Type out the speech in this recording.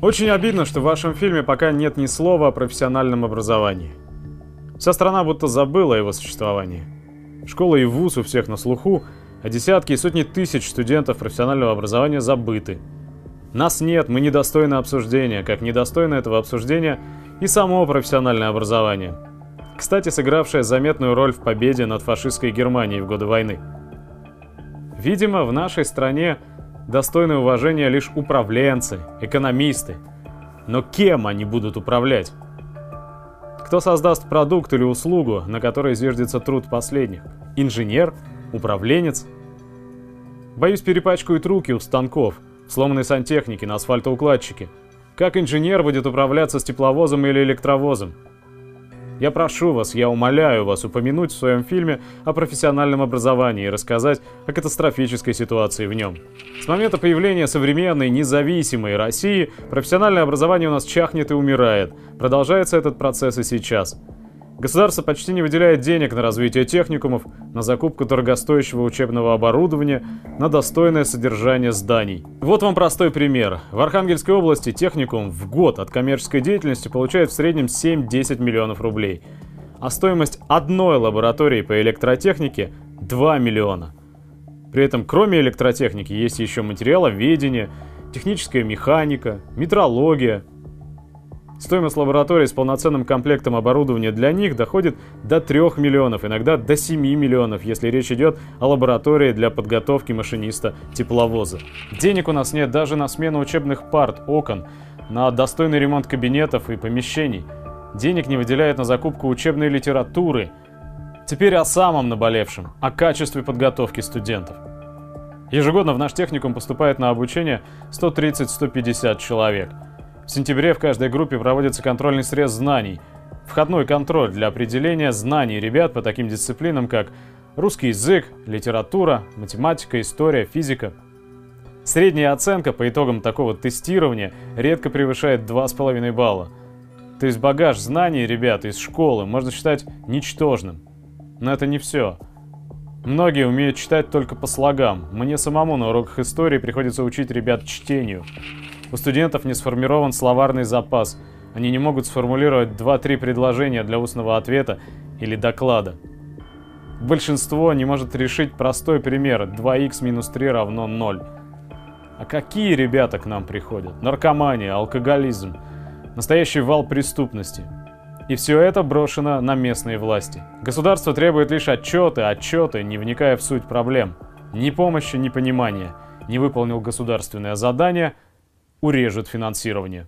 Очень обидно, что в вашем фильме пока нет ни слова о профессиональном образовании. Вся страна будто забыла о его существовании. Школа и вуз у всех на слуху, а десятки и сотни тысяч студентов профессионального образования забыты. Нас нет, мы недостойны обсуждения, как недостойно этого обсуждения и само профессиональное образование. Кстати, сыгравшее заметную роль в победе над фашистской Германией в годы войны. Видимо, в нашей стране достойны уважения лишь управленцы, экономисты. Но кем они будут управлять? Кто создаст продукт или услугу, на которой зиждется труд последних? Инженер? Управленец? Боюсь, перепачкают руки у станков, сломанной сантехники на асфальтоукладчике. Как инженер будет управляться с тепловозом или электровозом? Я прошу вас, я умоляю вас упомянуть в своем фильме о профессиональном образовании и рассказать о катастрофической ситуации в нем. С момента появления современной, независимой России профессиональное образование у нас чахнет и умирает. Продолжается этот процесс и сейчас. Государство почти не выделяет денег на развитие техникумов, на закупку дорогостоящего учебного оборудования, на достойное содержание зданий. Вот вам простой пример. В Архангельской области техникум в год от коммерческой деятельности получает в среднем 7-10 миллионов рублей. А стоимость одной лаборатории по электротехнике 2 миллиона. При этом кроме электротехники есть еще материаловедение, техническая механика, метрология, Стоимость лаборатории с полноценным комплектом оборудования для них доходит до 3 миллионов, иногда до 7 миллионов, если речь идет о лаборатории для подготовки машиниста тепловоза. Денег у нас нет даже на смену учебных парт, окон, на достойный ремонт кабинетов и помещений. Денег не выделяют на закупку учебной литературы. Теперь о самом наболевшем, о качестве подготовки студентов. Ежегодно в наш техникум поступает на обучение 130-150 человек – в сентябре в каждой группе проводится контрольный срез знаний. Входной контроль для определения знаний ребят по таким дисциплинам, как русский язык, литература, математика, история, физика. Средняя оценка по итогам такого тестирования редко превышает 2,5 балла. То есть багаж знаний ребят из школы можно считать ничтожным. Но это не все. Многие умеют читать только по слогам. Мне самому на уроках истории приходится учить ребят чтению. У студентов не сформирован словарный запас. Они не могут сформулировать 2-3 предложения для устного ответа или доклада. Большинство не может решить простой пример 2х минус 3 равно 0. А какие ребята к нам приходят? Наркомания, алкоголизм, настоящий вал преступности. И все это брошено на местные власти. Государство требует лишь отчеты, отчеты, не вникая в суть проблем. Ни помощи, ни понимания. Не выполнил государственное задание – урежет финансирование.